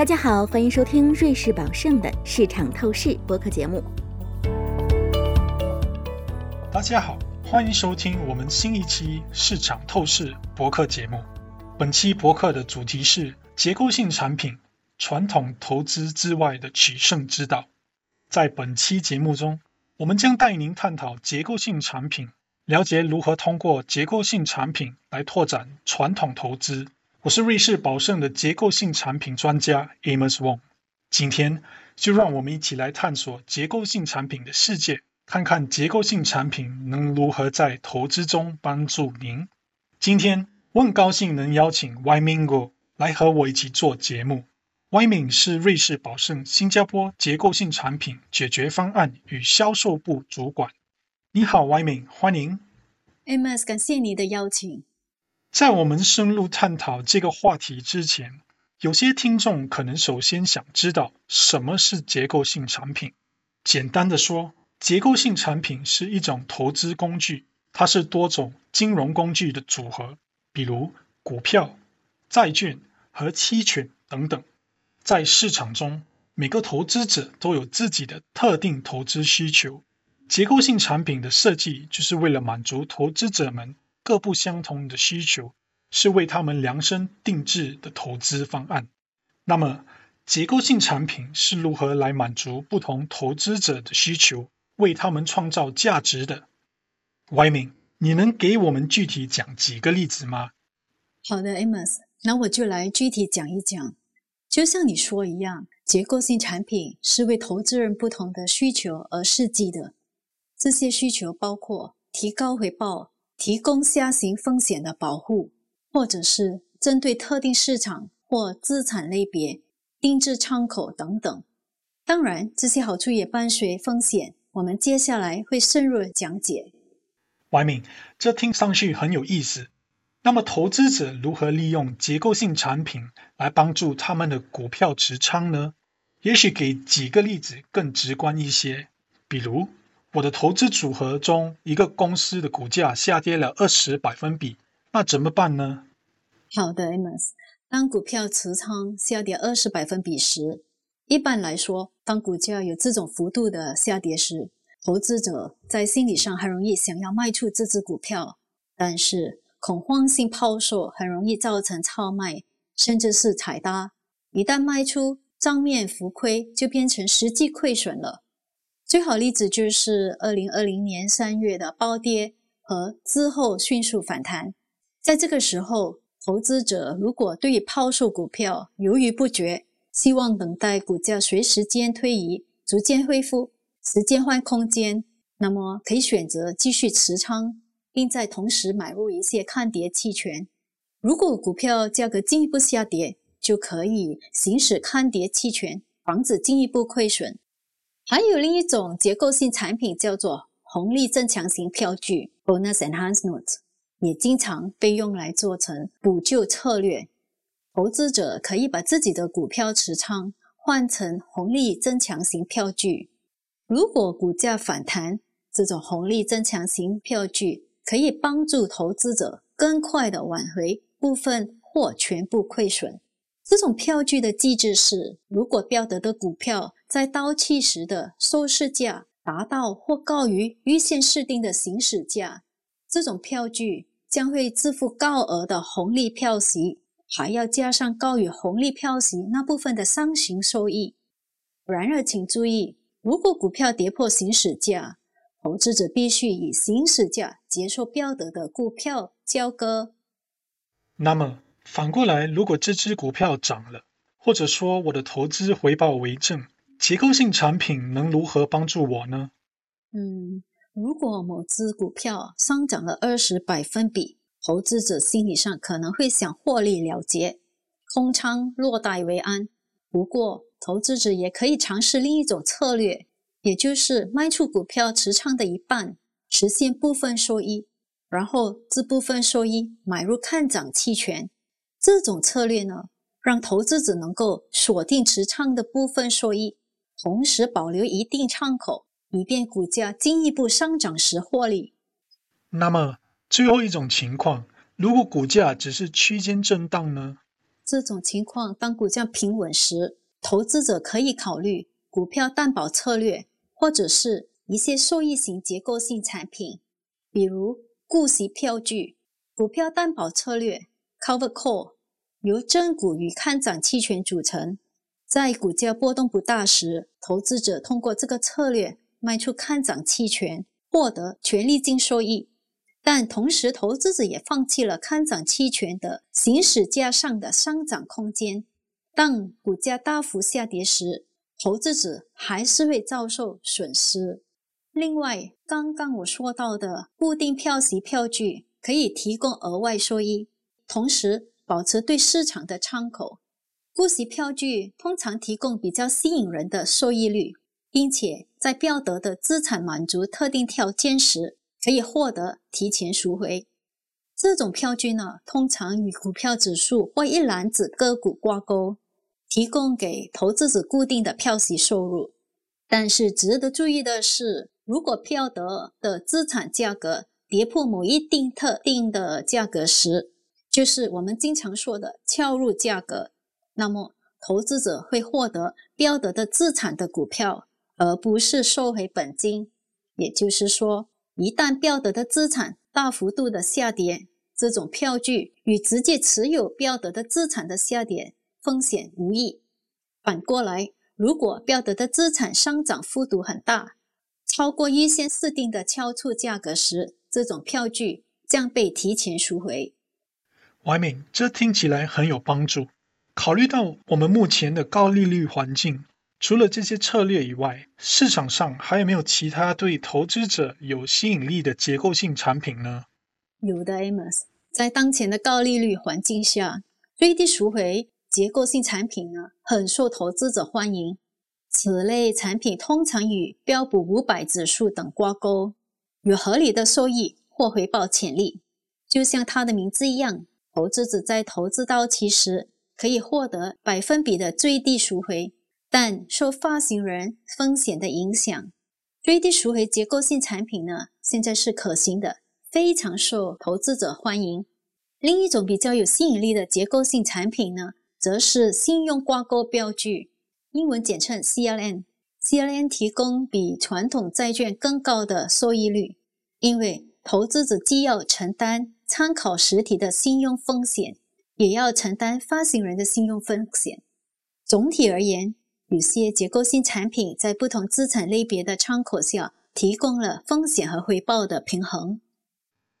大家好，欢迎收听瑞士宝盛的市场透视播客节目。大家好，欢迎收听我们新一期市场透视博客节目。本期博客的主题是结构性产品，传统投资之外的取胜之道。在本期节目中，我们将带您探讨结构性产品，了解如何通过结构性产品来拓展传统投资。我是瑞士宝盛的结构性产品专家 Amos Wong。今天就让我们一起来探索结构性产品的世界，看看结构性产品能如何在投资中帮助您。今天我很高兴能邀请 Y Mingo 来和我一起做节目。Y Ming 是瑞士宝盛新加坡结构性产品解决方案与销售部主管。你好，Y Ming，欢迎。Amos，感谢你的邀请。在我们深入探讨这个话题之前，有些听众可能首先想知道什么是结构性产品。简单的说，结构性产品是一种投资工具，它是多种金融工具的组合，比如股票、债券和期权等等。在市场中，每个投资者都有自己的特定投资需求，结构性产品的设计就是为了满足投资者们。各不相同的需求是为他们量身定制的投资方案。那么，结构性产品是如何来满足不同投资者的需求，为他们创造价值的？Y 明，你能给我们具体讲几个例子吗？好的，Amos，那我就来具体讲一讲。就像你说一样，结构性产品是为投资人不同的需求而设计的。这些需求包括提高回报。提供下行风险的保护，或者是针对特定市场或资产类别定制窗口等等。当然，这些好处也伴随风险。我们接下来会深入讲解。怀敏，这听上去很有意思。那么，投资者如何利用结构性产品来帮助他们的股票持仓呢？也许给几个例子更直观一些，比如。我的投资组合中，一个公司的股价下跌了二十百分比，那怎么办呢？好的，Amos。当股票持仓下跌二十百分比时，一般来说，当股价有这种幅度的下跌时，投资者在心理上很容易想要卖出这只股票，但是恐慌性抛售很容易造成超卖，甚至是踩搭。一旦卖出，账面浮亏就变成实际亏损了。最好例子就是二零二零年三月的暴跌和之后迅速反弹。在这个时候，投资者如果对于抛售股票犹豫不决，希望等待股价随时间推移逐渐恢复，时间换空间，那么可以选择继续持仓，并在同时买入一些看跌期权。如果股票价格进一步下跌，就可以行使看跌期权，防止进一步亏损。还有另一种结构性产品叫做红利增强型票据 （Bonus Enhanced Note），也经常被用来做成补救策略。投资者可以把自己的股票持仓换成红利增强型票据。如果股价反弹，这种红利增强型票据可以帮助投资者更快地挽回部分或全部亏损。这种票据的机制是：如果标的的股票在到期时的收市价达到或高于预先设定的行使价，这种票据将会支付高额的红利票息，还要加上高于红利票息那部分的商行收益。然而，请注意，如果股票跌破行使价，投资者必须以行使价接受标的的股票交割。那么？反过来，如果这只股票涨了，或者说我的投资回报为正，结构性产品能如何帮助我呢？嗯，如果某只股票上涨了二十百分比，投资者心理上可能会想获利了结，空仓落袋为安。不过，投资者也可以尝试另一种策略，也就是卖出股票持仓的一半，实现部分收益，然后这部分收益买入看涨期权。这种策略呢，让投资者能够锁定持仓的部分收益，同时保留一定仓口，以便股价进一步上涨时获利。那么，最后一种情况，如果股价只是区间震荡呢？这种情况，当股价平稳时，投资者可以考虑股票担保策略，或者是一些受益型结构性产品，比如固息票据。股票担保策略 （Cover Call） 由真股与看涨期权组成。在股价波动不大时，投资者通过这个策略卖出看涨期权，获得权利金收益。但同时，投资者也放弃了看涨期权的行使价上的上涨空间。当股价大幅下跌时，投资者还是会遭受损失。另外，刚刚我说到的固定票息票据。可以提供额外收益，同时保持对市场的窗口。股息票据通常提供比较吸引人的收益率，并且在标得的资产满足特定条件时，可以获得提前赎回。这种票据呢，通常与股票指数或一篮子个股挂钩，提供给投资者固定的票息收入。但是值得注意的是，如果标得的资产价格，跌破某一定特定的价格时，就是我们经常说的撬入价格，那么投资者会获得标的的资产的股票，而不是收回本金。也就是说，一旦标的的资产大幅度的下跌，这种票据与直接持有标的的资产的下跌风险无异。反过来，如果标的的资产上涨幅度很大，超过预先设定的敲出价格时，这种票据将被提前赎回。怀敏，这听起来很有帮助。考虑到我们目前的高利率环境，除了这些策略以外，市场上还有没有其他对投资者有吸引力的结构性产品呢？有的，Amos。在当前的高利率环境下，最低赎回结构性产品呢，很受投资者欢迎。此类产品通常与标普五百指数等挂钩。有合理的收益或回报潜力，就像它的名字一样，投资者在投资到期时可以获得百分比的最低赎回，但受发行人风险的影响，最低赎回结构性产品呢，现在是可行的，非常受投资者欢迎。另一种比较有吸引力的结构性产品呢，则是信用挂钩标据，英文简称 CLN。CLN 提供比传统债券更高的收益率，因为投资者既要承担参考实体的信用风险，也要承担发行人的信用风险。总体而言，有些结构性产品在不同资产类别的窗口下，提供了风险和回报的平衡。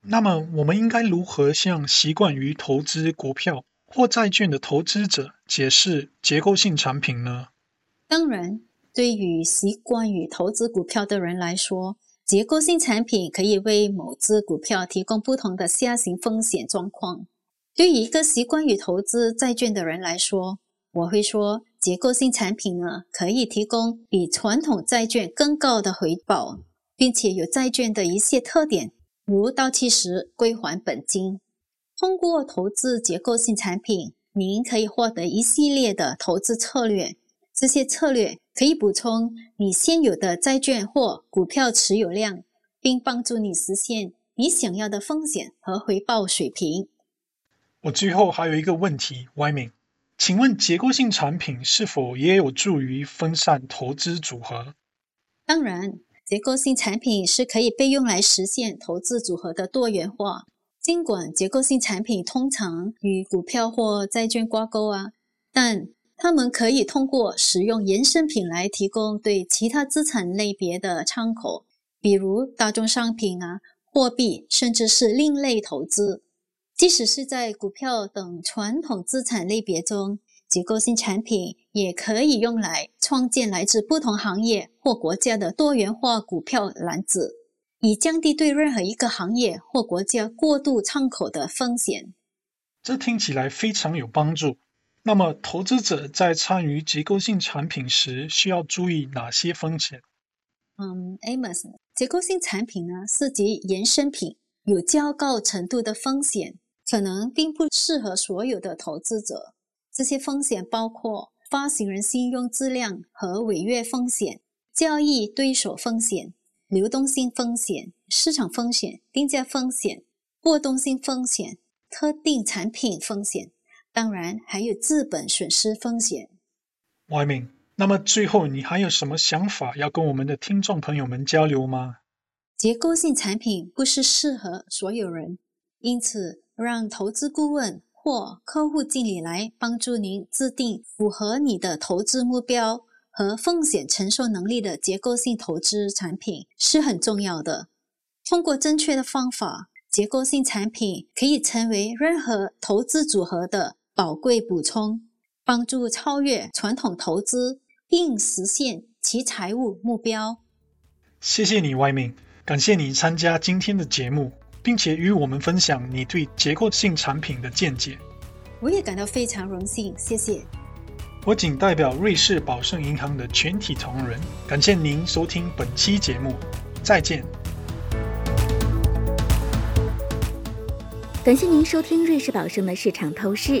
那么，我们应该如何向习惯于投资股票或债券的投资者解释结构性产品呢？当然。对于习惯于投资股票的人来说，结构性产品可以为某只股票提供不同的下行风险状况。对于一个习惯于投资债券的人来说，我会说，结构性产品呢可以提供比传统债券更高的回报，并且有债券的一些特点，如到期时归还本金。通过投资结构性产品，您可以获得一系列的投资策略。这些策略可以补充你现有的债券或股票持有量，并帮助你实现你想要的风险和回报水平。我最后还有一个问题，Y 明，请问结构性产品是否也有助于分散投资组合？当然，结构性产品是可以被用来实现投资组合的多元化。尽管结构性产品通常与股票或债券挂钩啊，但他们可以通过使用衍生品来提供对其他资产类别的窗口，比如大宗商品啊、货币，甚至是另类投资。即使是在股票等传统资产类别中，结构性产品也可以用来创建来自不同行业或国家的多元化股票篮子，以降低对任何一个行业或国家过度敞口的风险。这听起来非常有帮助。那么，投资者在参与结构性产品时需要注意哪些风险？嗯，Amos，结构性产品呢涉及衍生品，有较高程度的风险，可能并不适合所有的投资者。这些风险包括发行人信用质量和违约风险、交易对手风险、流动性风险、市场风险、定价风险、波动性风险、特定产品风险。当然还有资本损失风险。外明，那么最后你还有什么想法要跟我们的听众朋友们交流吗？结构性产品不是适合所有人，因此让投资顾问或客户经理来帮助您制定符合你的投资目标和风险承受能力的结构性投资产品是很重要的。通过正确的方法，结构性产品可以成为任何投资组合的宝贵补充，帮助超越传统投资并实现其财务目标。谢谢你，外明。感谢你参加今天的节目，并且与我们分享你对结构性产品的见解。我也感到非常荣幸，谢谢。我仅代表瑞士宝盛银行的全体同仁，感谢您收听本期节目，再见。感谢您收听瑞士宝盛的市场透视。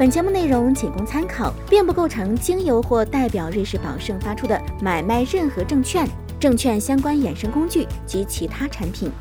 本节目内容仅供参考，并不构成经由或代表瑞士宝盛发出的买卖任何证券、证券相关衍生工具及其他产品，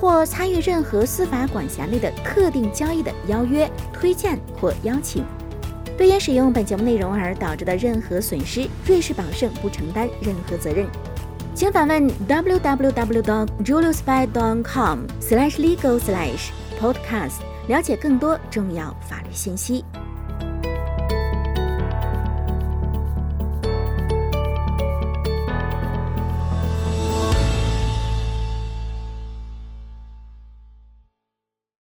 或参与任何司法管辖内的特定交易的邀约、推荐或邀请。对因使用本节目内容而导致的任何损失，瑞士宝盛不承担任何责任。请访问 www.juliusby.com/legal/podcast，了解更多重要法律信息。